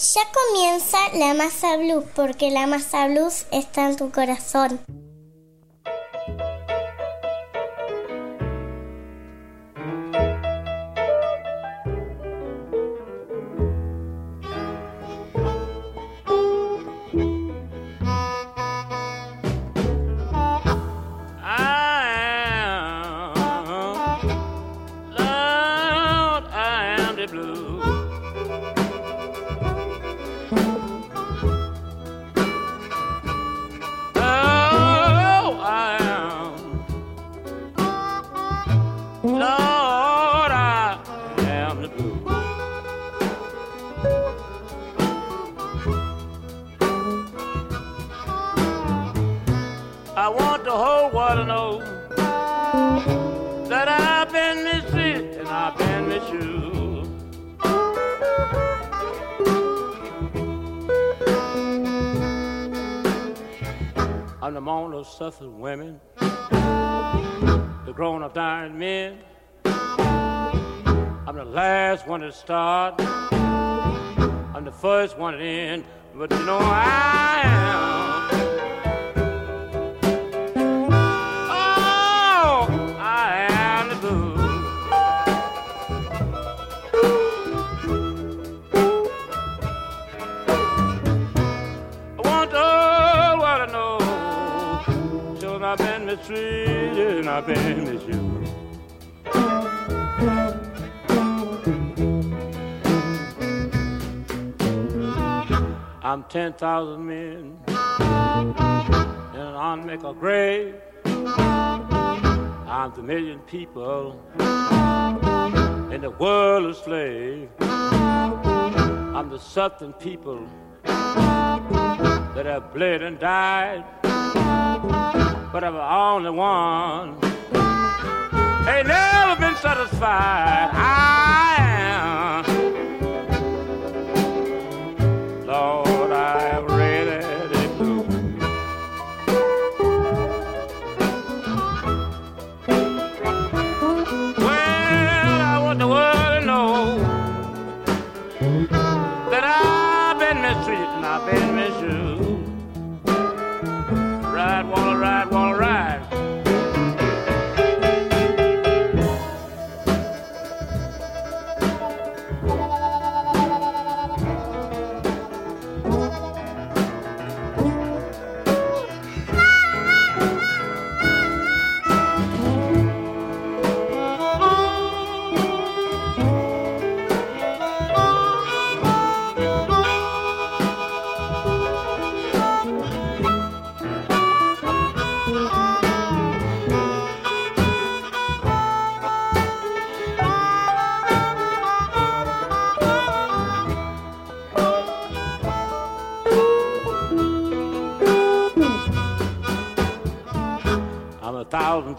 Ya comienza la masa blues porque la masa blues está en tu corazón. Suffered women, the grown up dying men. I'm the last one to start, I'm the first one to end, but you know I am. And I've been misused. I'm 10,000 men in an unmaker grave. I'm the million people in the world of slave. I'm the southern people that have bled and died but I'm the only one. Ain't never been satisfied. I am. Lord,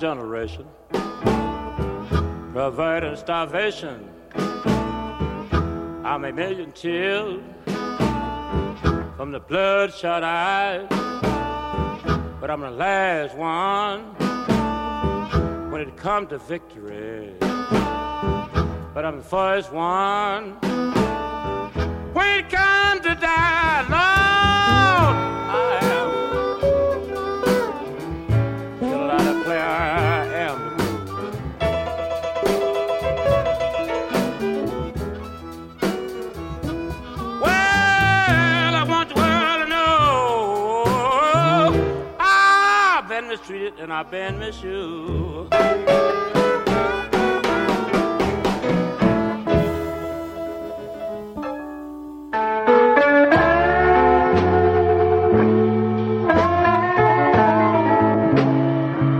generation, providing starvation. I'm a million tears from the bloodshot eyes, but I'm the last one when it comes to victory. But I'm the first one when it comes to die,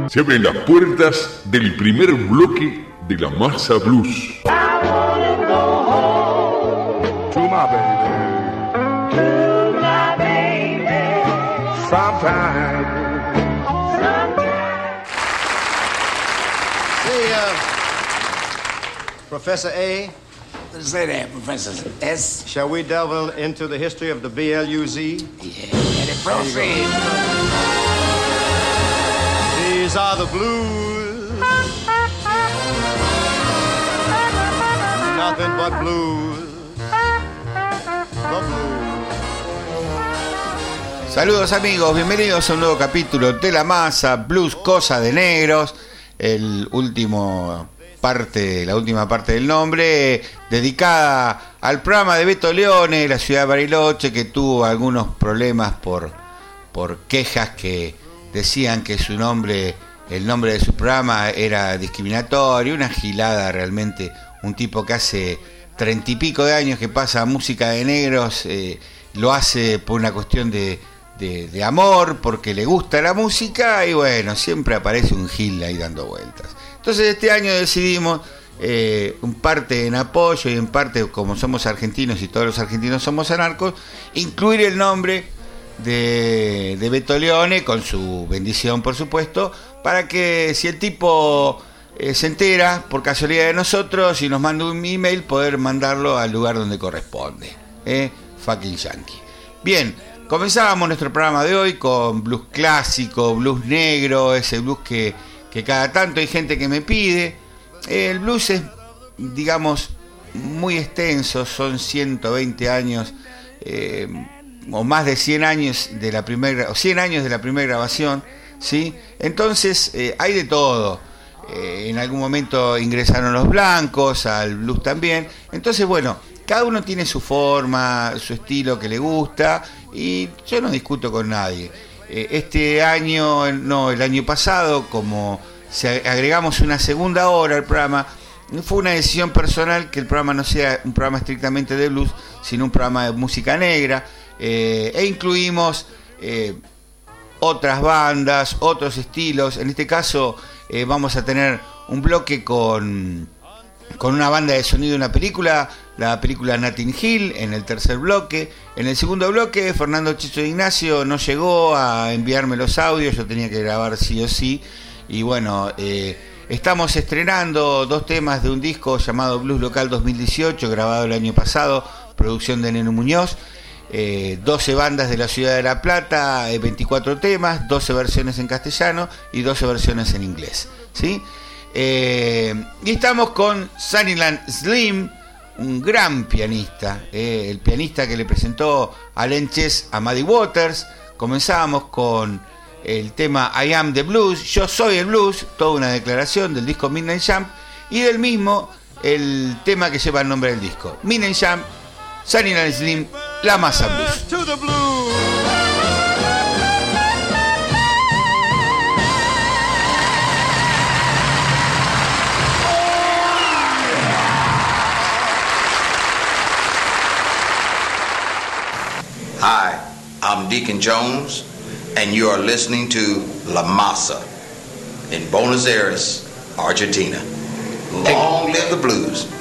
Se abren las puertas del primer bloque de la masa blues. Say, Professor A, Say that, Professor S. shall we delve into the history of the BLUZ? Yeah. And it proceed. These are the blues. Nothing but blues. The blues. Saludos amigos, bienvenidos a un nuevo capítulo de La Masa, Blues Cosa de Negros, el último parte, la última parte del nombre, dedicada al programa de Beto Leone, la ciudad de Bariloche, que tuvo algunos problemas por, por quejas que decían que su nombre, el nombre de su programa era discriminatorio, una gilada realmente, un tipo que hace treinta y pico de años que pasa música de negros, eh, lo hace por una cuestión de, de, amor, porque le gusta la música y bueno, siempre aparece un gil ahí dando vueltas. Entonces este año decidimos, eh, en parte en apoyo y en parte como somos argentinos y todos los argentinos somos anarcos, incluir el nombre de, de Beto Leone, con su bendición por supuesto, para que si el tipo eh, se entera por casualidad de nosotros y nos manda un email, poder mandarlo al lugar donde corresponde. Eh, fucking yankee. Bien, comenzábamos nuestro programa de hoy con blues clásico, blues negro, ese blues que, que cada tanto hay gente que me pide. El blues es, digamos, muy extenso, son 120 años eh, o más de 100 años de la primera o 100 años de la primera grabación, ¿sí? Entonces eh, hay de todo. Eh, en algún momento ingresaron los blancos, al blues también. Entonces, bueno, cada uno tiene su forma, su estilo que le gusta y yo no discuto con nadie. Eh, este año, no, el año pasado, como se agregamos una segunda hora al programa, fue una decisión personal que el programa no sea un programa estrictamente de blues, sino un programa de música negra, eh, e incluimos eh, otras bandas, otros estilos. En este caso vamos a tener un bloque con, con una banda de sonido de una película, la película Notting Hill, en el tercer bloque. En el segundo bloque, Fernando Chicho Ignacio no llegó a enviarme los audios, yo tenía que grabar sí o sí. Y bueno, eh, estamos estrenando dos temas de un disco llamado Blues Local 2018, grabado el año pasado, producción de Neno Muñoz. Eh, 12 bandas de la ciudad de La Plata, eh, 24 temas, 12 versiones en castellano y 12 versiones en inglés. ¿sí? Eh, y estamos con Sunnyland Slim, un gran pianista, eh, el pianista que le presentó a Lenches a Maddie Waters. Comenzamos con el tema I Am the Blues, Yo Soy el Blues, toda una declaración del disco Midnight Jump, y del mismo el tema que lleva el nombre del disco, Midnight Jump, Sunnyland Slim, La Masa Blues. Hi, I'm Deacon Jones, and you are listening to La Masa in Buenos Aires, Argentina. Long live the blues.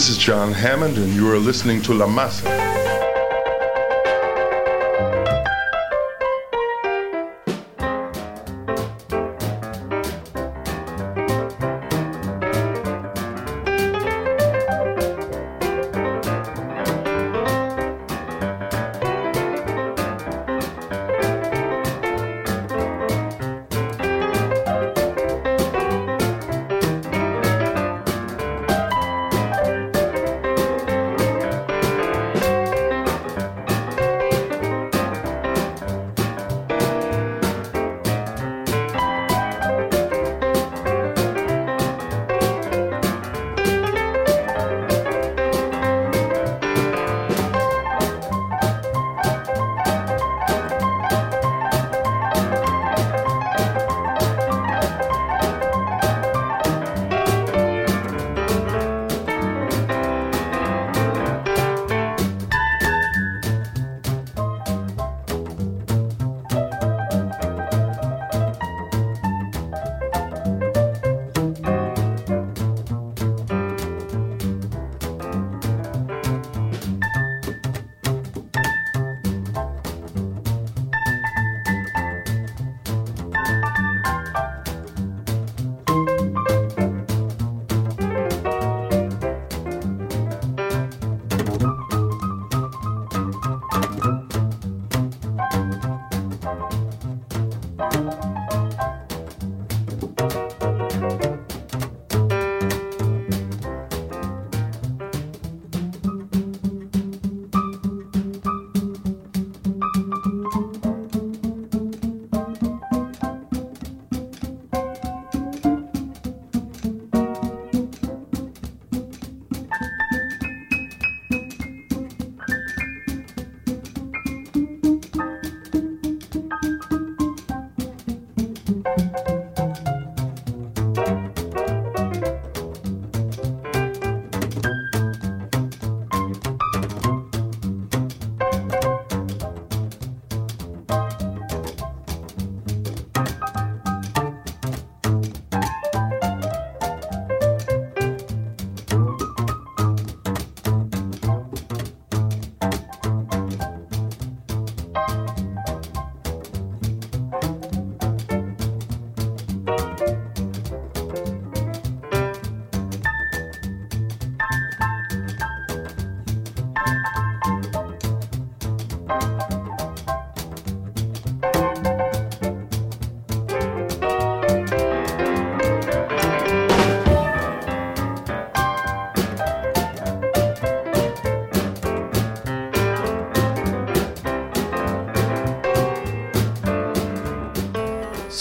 This is John Hammond, and you are listening to La Masa.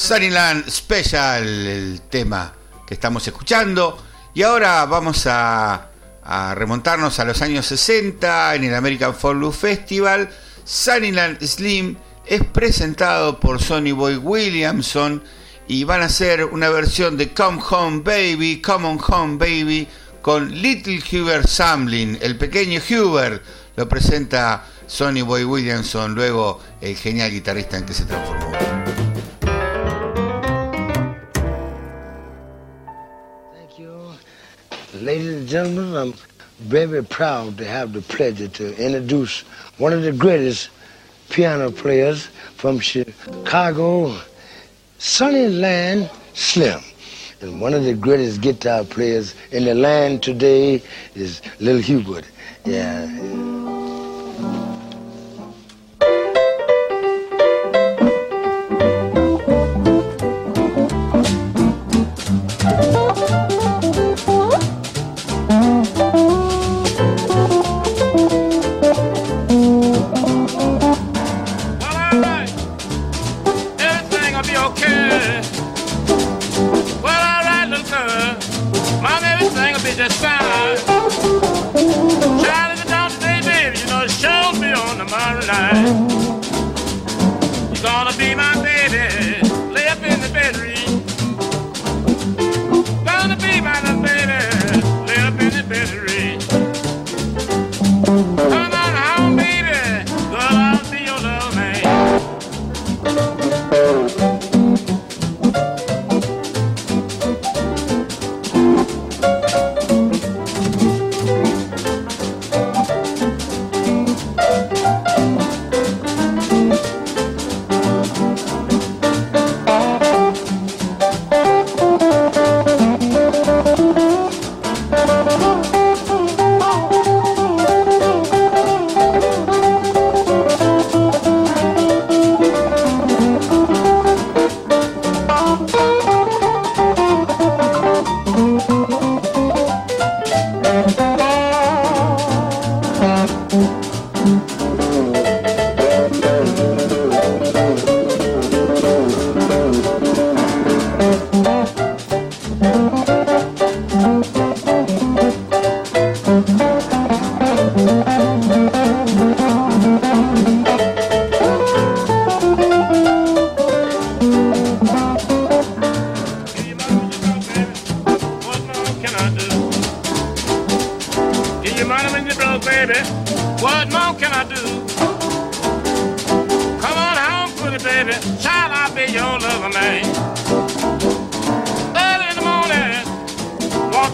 Sunnyland Special, el tema que estamos escuchando. Y ahora vamos a, remontarnos a los años 60 en el American Folk Blues Festival. Sunnyland Slim es presentado por Sonny Boy Williamson y van a hacer una versión de Come Home Baby, Come on Home Baby con Little Hubert Samlin, el pequeño Hubert. Lo presenta Sonny Boy Williamson, luego el genial guitarrista en que se transformó. Ladies and gentlemen, I'm very proud to have the pleasure to introduce one of the greatest piano players from Chicago, Sunnyland Slim. And one of the greatest guitar players in the land today is Little Hubert. Yeah.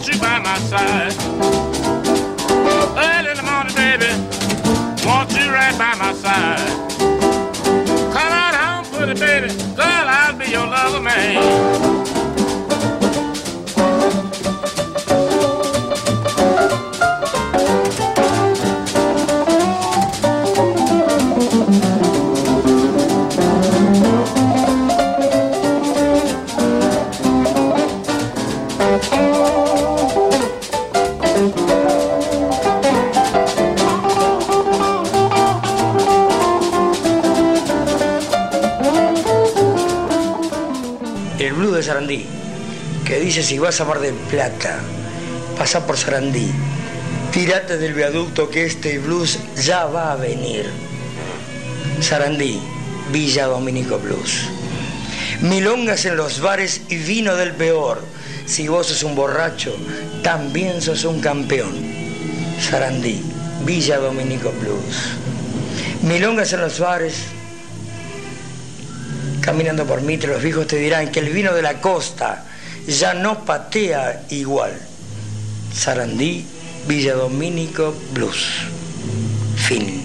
You by my side. Early in the morning, baby, want you right by my side. Come on home, pretty baby. Si vas a Mar del Plata, pasa por Sarandí, tírate del viaducto que este blues ya va a venir. Sarandí, Villa Dominico Blues. Milongas en los bares y vino del peor. Si vos sos un borracho, también sos un campeón. Sarandí, Villa Dominico Blues. Milongas en los bares, caminando por Mitre, los viejos te dirán que el vino de la costa ya no patea igual. Sarandí, Villa Domínico, Blues. Fin.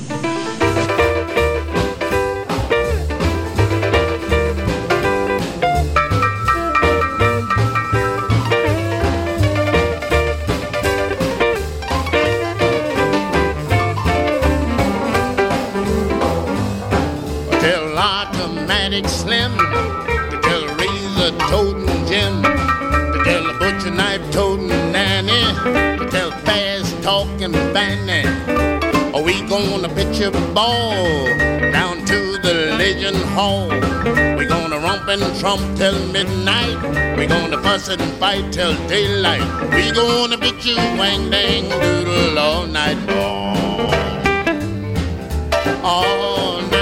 Automatic slim tell razor toting Jim tell the butcher knife toting Nanny to tell fast talking Fanny. Are we gonna pitch a ball down to the Legion Hall? We gonna romp and trump till midnight. We gonna fuss and fight till daylight. We gonna pitch a wang dang doodle all night long. All night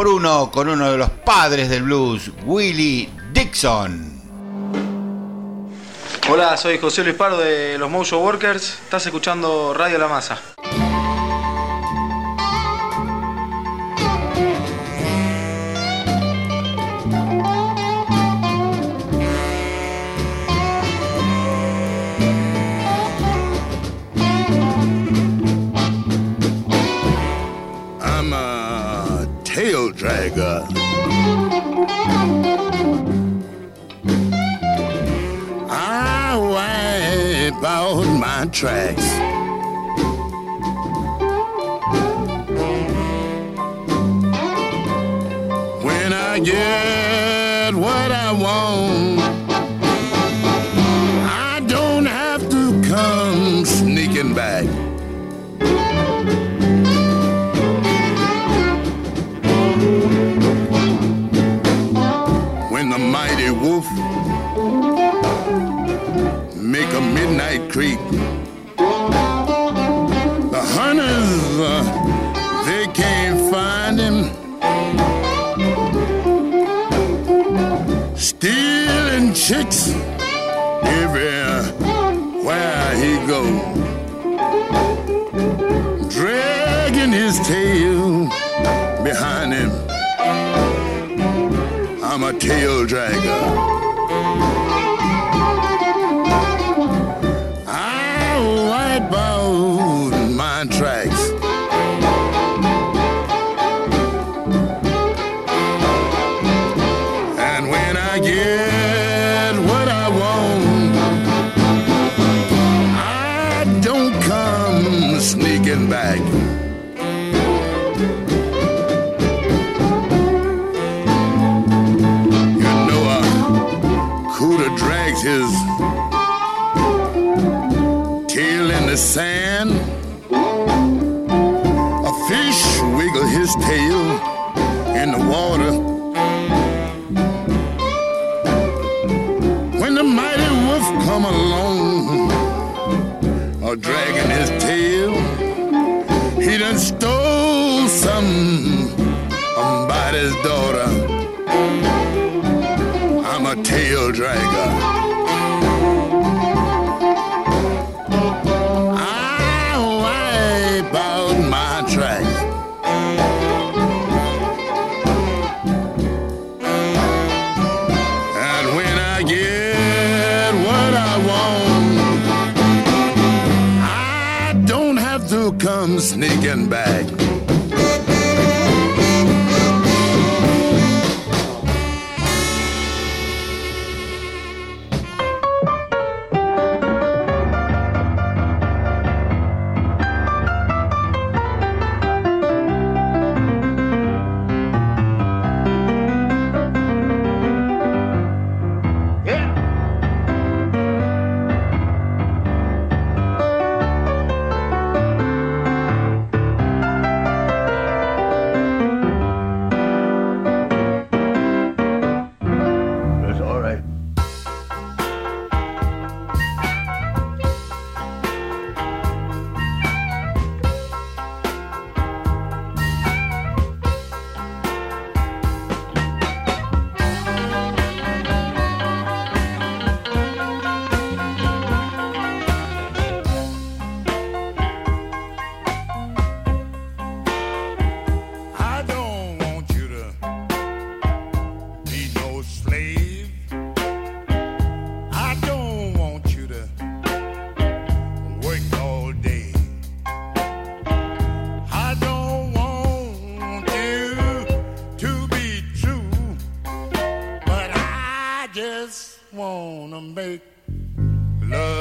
por uno con uno de los padres del blues, Willie Dixon. Hola, soy José Luis Pardo de los Mojo Workers. Estás escuchando Radio La Masa. contracts. When I get what I want, I don't have to come sneaking back. When the mighty wolf make a midnight creep. tail behind him. I'm a tail dragger. I wipe out my track. or dragging his tail. He done stole some somebody's daughter. I'm a tail dragger. sneaking back. wanna make love.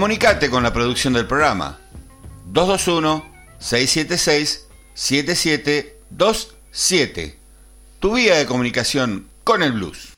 Comunicate con la producción del programa 221-676-7727. Tu vía de comunicación con el blues.